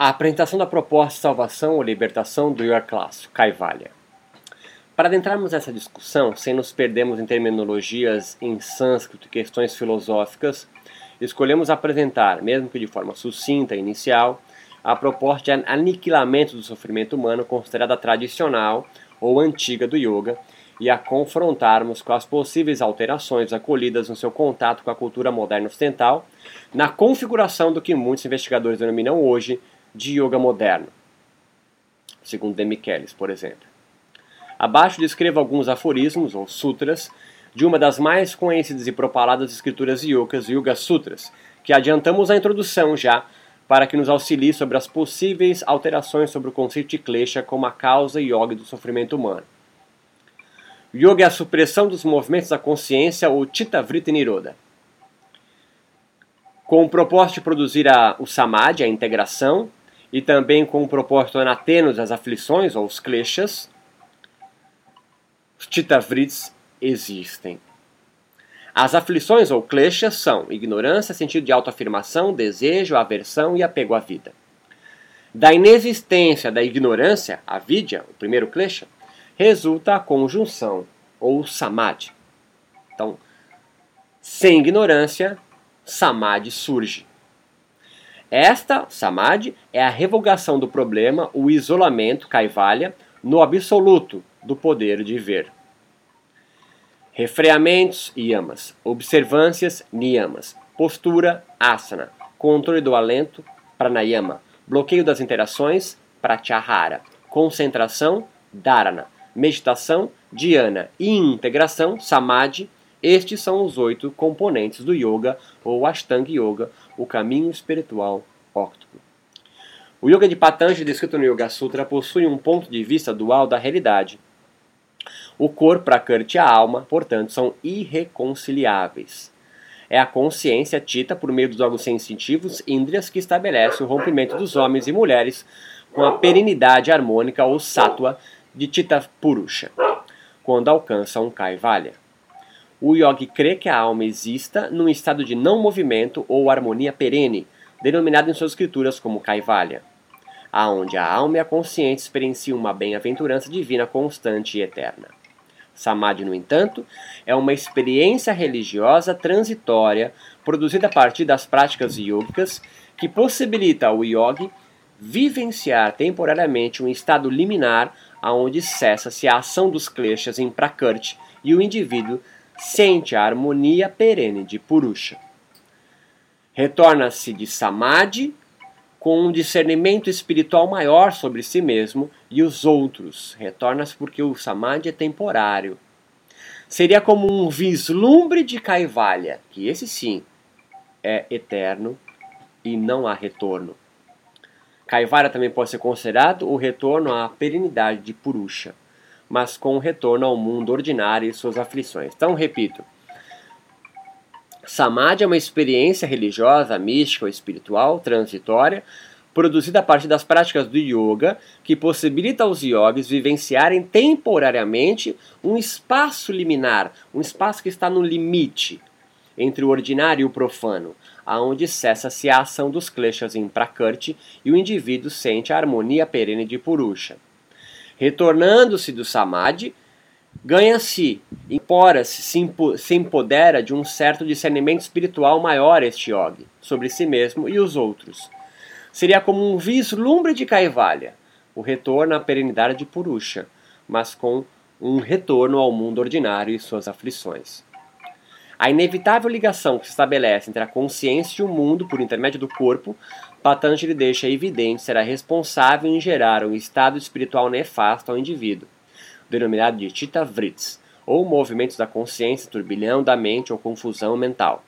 A apresentação da proposta de salvação ou libertação do Yoga clássico, Kaivalya. Para adentrarmos nessa discussão, sem nos perdermos em terminologias em sânscrito e questões filosóficas, escolhemos apresentar, mesmo que de forma sucinta e inicial, a proposta de aniquilamento do sofrimento humano considerada tradicional ou antiga do yoga e a confrontarmos com as possíveis alterações acolhidas no seu contato com a cultura moderna ocidental, na configuração do que muitos investigadores denominam hoje de yoga moderno, segundo Demichelis, por exemplo. Abaixo descrevo alguns aforismos ou sutras de uma das mais conhecidas e propaladas escrituras yogas, Yoga Sutras, que adiantamos a introdução já para que nos auxilie sobre as possíveis alterações sobre o conceito de klesha como a causa yoga do sofrimento humano. Yoga é a supressão dos movimentos da consciência ou Chitta Vritti Niroda. Com o propósito de produzir a, o Samadhi, a integração, e também com o propósito anatenos as aflições ou os kleshas, os Chitta Vrittis existem. As aflições ou kleshas são ignorância, sentido de autoafirmação, desejo, aversão e apego à vida. Da inexistência da ignorância, a vidya, o primeiro klesha, resulta a conjunção, ou samadhi. Então, sem ignorância, samadhi surge. Esta, samadhi, é a revogação do problema, o isolamento, kaivalya, no absoluto do poder de ver. Refreamentos, yamas. Observâncias, niyamas. Postura, asana. Controle do alento, pranayama. Bloqueio das interações, pratyahara. Concentração, dharana meditação, dhyana e integração, samadhi, estes são os oito componentes do yoga ou Ashtanga Yoga, o caminho espiritual óctuplo. O yoga de Patanjali, descrito no Yoga Sutra, possui um ponto de vista dual da realidade. O corpo, Prakriti e a alma, portanto, são irreconciliáveis. É a consciência tita por meio dos órgãos sensitivos, índrias, que estabelece o rompimento dos homens e mulheres com a perenidade harmônica ou sátua de Tita Purusha, quando alcança um Kaivalya. O yogi crê que a alma exista num estado de não movimento ou harmonia perene, denominado em suas escrituras como Kaivalya, aonde a alma e a consciência experienciam uma bem-aventurança divina constante e eterna. Samadhi, no entanto, é uma experiência religiosa transitória produzida a partir das práticas yogicas que possibilita ao yogi vivenciar temporariamente um estado liminar aonde cessa-se a ação dos kleshas em Prakrti e o indivíduo sente a harmonia perene de Purusha. Retorna-se de Samadhi com um discernimento espiritual maior sobre si mesmo e os outros. Retorna-se porque o Samadhi é temporário. Seria como um vislumbre de Kaivalya, que esse sim é eterno e não há retorno. Caivara também pode ser considerado o retorno à perenidade de Purusha, mas com o retorno ao mundo ordinário e suas aflições. Então, repito, Samadhi é uma experiência religiosa, mística ou espiritual, transitória, produzida a partir das práticas do yoga, que possibilita aos yogis vivenciarem temporariamente um espaço liminar, um espaço que está no limite entre o ordinário e o profano, aonde cessa-se a ação dos kleshas em Prakrti e o indivíduo sente a harmonia perene de Purusha. Retornando-se do Samadhi, ganha-se, impora-se, se empodera de um certo discernimento espiritual maior este yogi, sobre si mesmo e os outros. Seria como um vislumbre de Kaivalya, o retorno à perenidade de Purusha, mas com um retorno ao mundo ordinário e suas aflições. A inevitável ligação que se estabelece entre a consciência e o mundo por intermédio do corpo, Patanjali deixa evidente será responsável em gerar um estado espiritual nefasto ao indivíduo, denominado de Chitta Vrits, ou movimentos da consciência, turbilhão da mente ou confusão mental.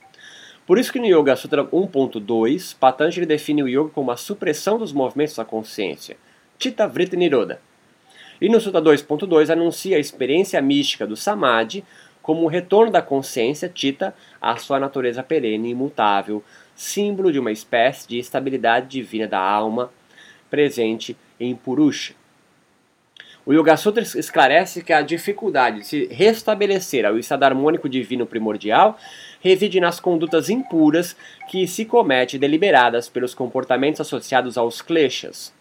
Por isso que no Yoga Sutra 1.2, Patanjali define o yoga como a supressão dos movimentos da consciência, Chitta Vritti Niroda. E no Sutra 2.2 anuncia a experiência mística do Samadhi como o retorno da consciência tita à sua natureza perene e imutável, símbolo de uma espécie de estabilidade divina da alma presente em Purusha. O Yoga Sutra esclarece que a dificuldade de se restabelecer ao estado harmônico divino primordial reside nas condutas impuras que se comete deliberadas pelos comportamentos associados aos kleshas.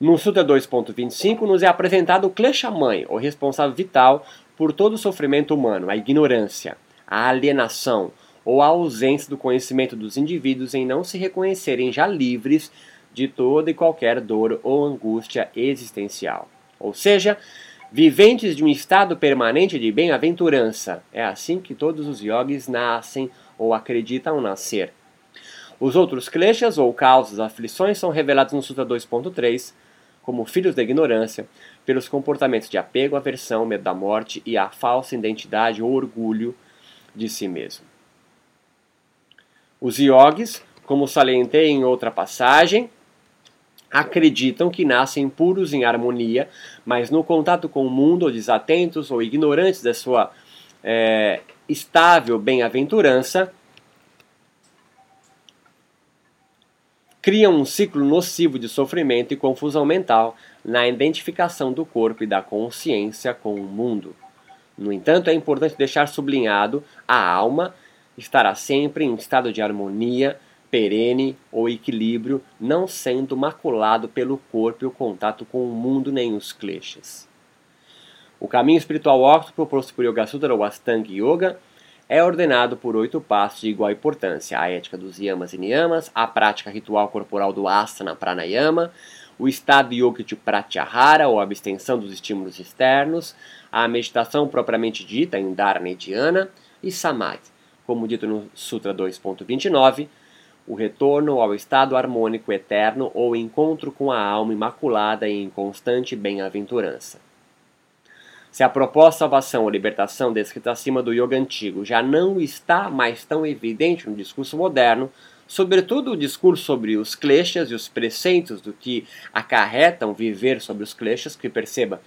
No Sutra 2.25 nos é apresentado o klesha mãe, o responsável vital por todo o sofrimento humano, a ignorância, a alienação ou a ausência do conhecimento dos indivíduos em não se reconhecerem já livres de toda e qualquer dor ou angústia existencial. Ou seja, viventes de um estado permanente de bem-aventurança. É assim que todos os yogis nascem ou acreditam nascer. Os outros kleshas ou causas, aflições, são revelados no Sutra 2.3 como filhos da ignorância, pelos comportamentos de apego, aversão, medo da morte e a falsa identidade ou orgulho de si mesmo. Os yogis, como salientei em outra passagem, acreditam que nascem puros em harmonia, mas no contato com o mundo, ou desatentos ou ignorantes da sua é, estável bem-aventurança, criam um ciclo nocivo de sofrimento e confusão mental na identificação do corpo e da consciência com o mundo. No entanto, é importante deixar sublinhado a alma estará sempre em estado de harmonia, perene ou equilíbrio, não sendo maculado pelo corpo e o contato com o mundo nem os kleshas. O caminho espiritual octo proposto por Yoga Sutra ou Astanga Yoga é ordenado por oito passos de igual importância: a ética dos yamas e niyamas, a prática ritual corporal do asana pranayama, o estado yoga de pratyahara ou abstenção dos estímulos externos, a meditação propriamente dita em dharana e e samadhi, como dito no Sutra 2.29, o retorno ao estado harmônico eterno ou encontro com a alma imaculada e em constante bem-aventurança. Se a proposta salvação ou libertação descrita acima do yoga antigo já não está mais tão evidente no discurso moderno, sobretudo o discurso sobre os kleshas e os preceitos do que acarretam viver sobre os kleshas, que perceba,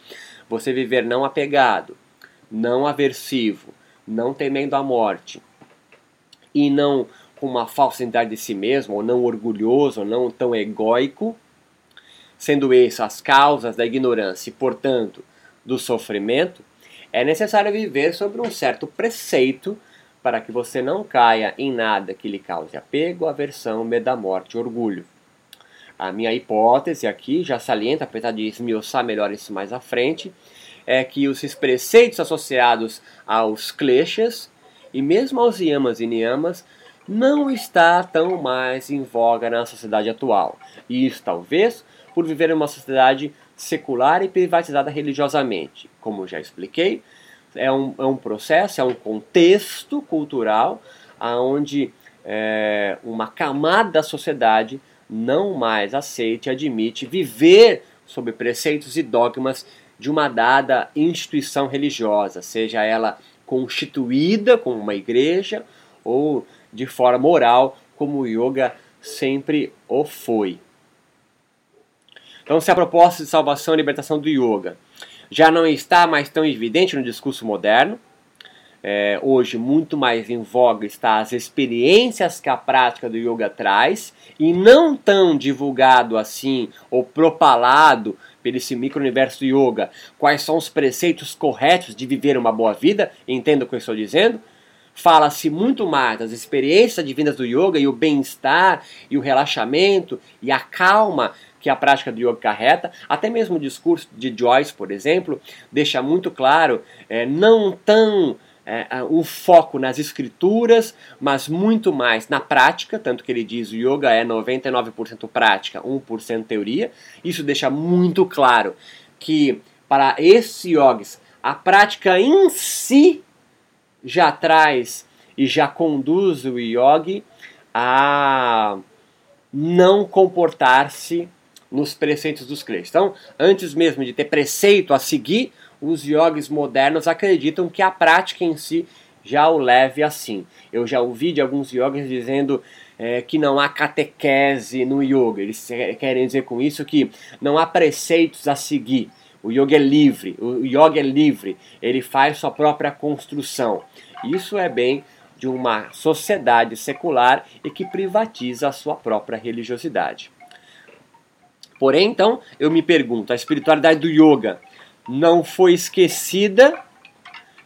você viver não apegado, não aversivo, não temendo a morte e não com uma falsa identidade de si mesmo, ou não orgulhoso, ou não tão egóico, sendo isso as causas da ignorância e, portanto, do sofrimento, é necessário viver sobre um certo preceito para que você não caia em nada que lhe cause apego, aversão, medo da morte orgulho. A minha hipótese aqui, já salienta, apesar de esmiuçar melhor isso mais à frente, é que os preceitos associados aos kleshas e mesmo aos yamas e niyamas não está tão mais em voga na sociedade atual. E isso talvez por viver em uma sociedade secular e privatizada religiosamente. Como já expliquei, é um, é um processo, é um contexto cultural onde é, uma camada da sociedade não mais aceita e admite viver sob preceitos e dogmas de uma dada instituição religiosa, seja ela constituída como uma igreja ou de forma moral, como o yoga sempre o foi. Então, se a proposta de salvação e libertação do yoga já não está mais tão evidente no discurso moderno, é, hoje muito mais em voga está as experiências que a prática do yoga traz e não tão divulgado assim ou propalado pelo esse micro-universo do yoga quais são os preceitos corretos de viver uma boa vida, entenda o que eu estou dizendo, fala-se muito mais das experiências divinas do yoga e o bem-estar e o relaxamento e a calma que a prática do yoga carreta. Até mesmo o discurso de Joyce, por exemplo, deixa muito claro, é, não tão é, o foco nas escrituras, mas muito mais na prática, tanto que ele diz o yoga é 99% prática, 1% teoria. Isso deixa muito claro que para esses yogis a prática em si já traz e já conduz o yogi a não comportar-se nos preceitos dos crentes. Então, antes mesmo de ter preceito a seguir, os yogis modernos acreditam que a prática em si já o leve assim. Eu já ouvi de alguns yogis dizendo é, que não há catequese no yoga. Eles querem dizer com isso que não há preceitos a seguir. O yoga é livre, o yoga é livre, ele faz sua própria construção. Isso é bem de uma sociedade secular e que privatiza a sua própria religiosidade. Porém, então, eu me pergunto, a espiritualidade do yoga não foi esquecida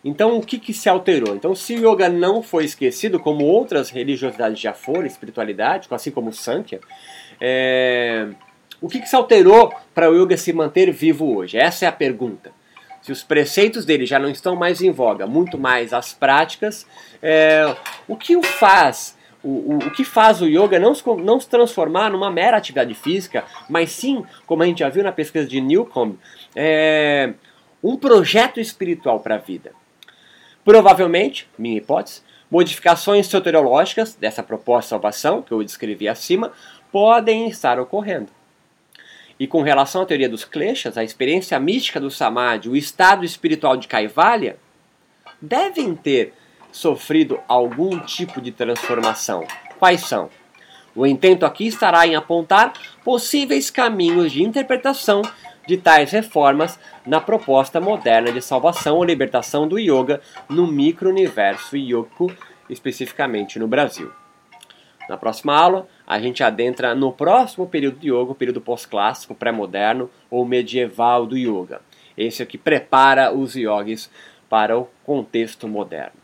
Então, o que, que se alterou? Então, se o yoga não foi esquecido, como outras religiosidades já foram, espiritualidade, assim como o Sankhya, é... o que, que se alterou para o yoga se manter vivo hoje? Essa é a pergunta. Se os preceitos dele já não estão mais em voga, muito mais as práticas, é... o que o faz o, o, o, que faz o yoga não se, não se transformar numa mera atividade física, mas sim, como a gente já viu na pesquisa de Newcomb, é, um projeto espiritual para a vida. Provavelmente, minha hipótese, modificações soteriológicas dessa proposta de salvação, que eu descrevi acima, podem estar ocorrendo. E com relação à teoria dos kleshas, a experiência mística do samadhi, o estado espiritual de Kaivalya, devem ter sofrido algum tipo de transformação. Quais são? O intento aqui estará em apontar possíveis caminhos de interpretação de tais reformas na proposta moderna de salvação ou libertação do yoga no micro-universo yoku, especificamente no Brasil. Na próxima aula, a gente adentra no próximo período de yoga, o período pós-clássico, pré-moderno ou medieval do yoga. Esse é o que prepara os yogis para o contexto moderno.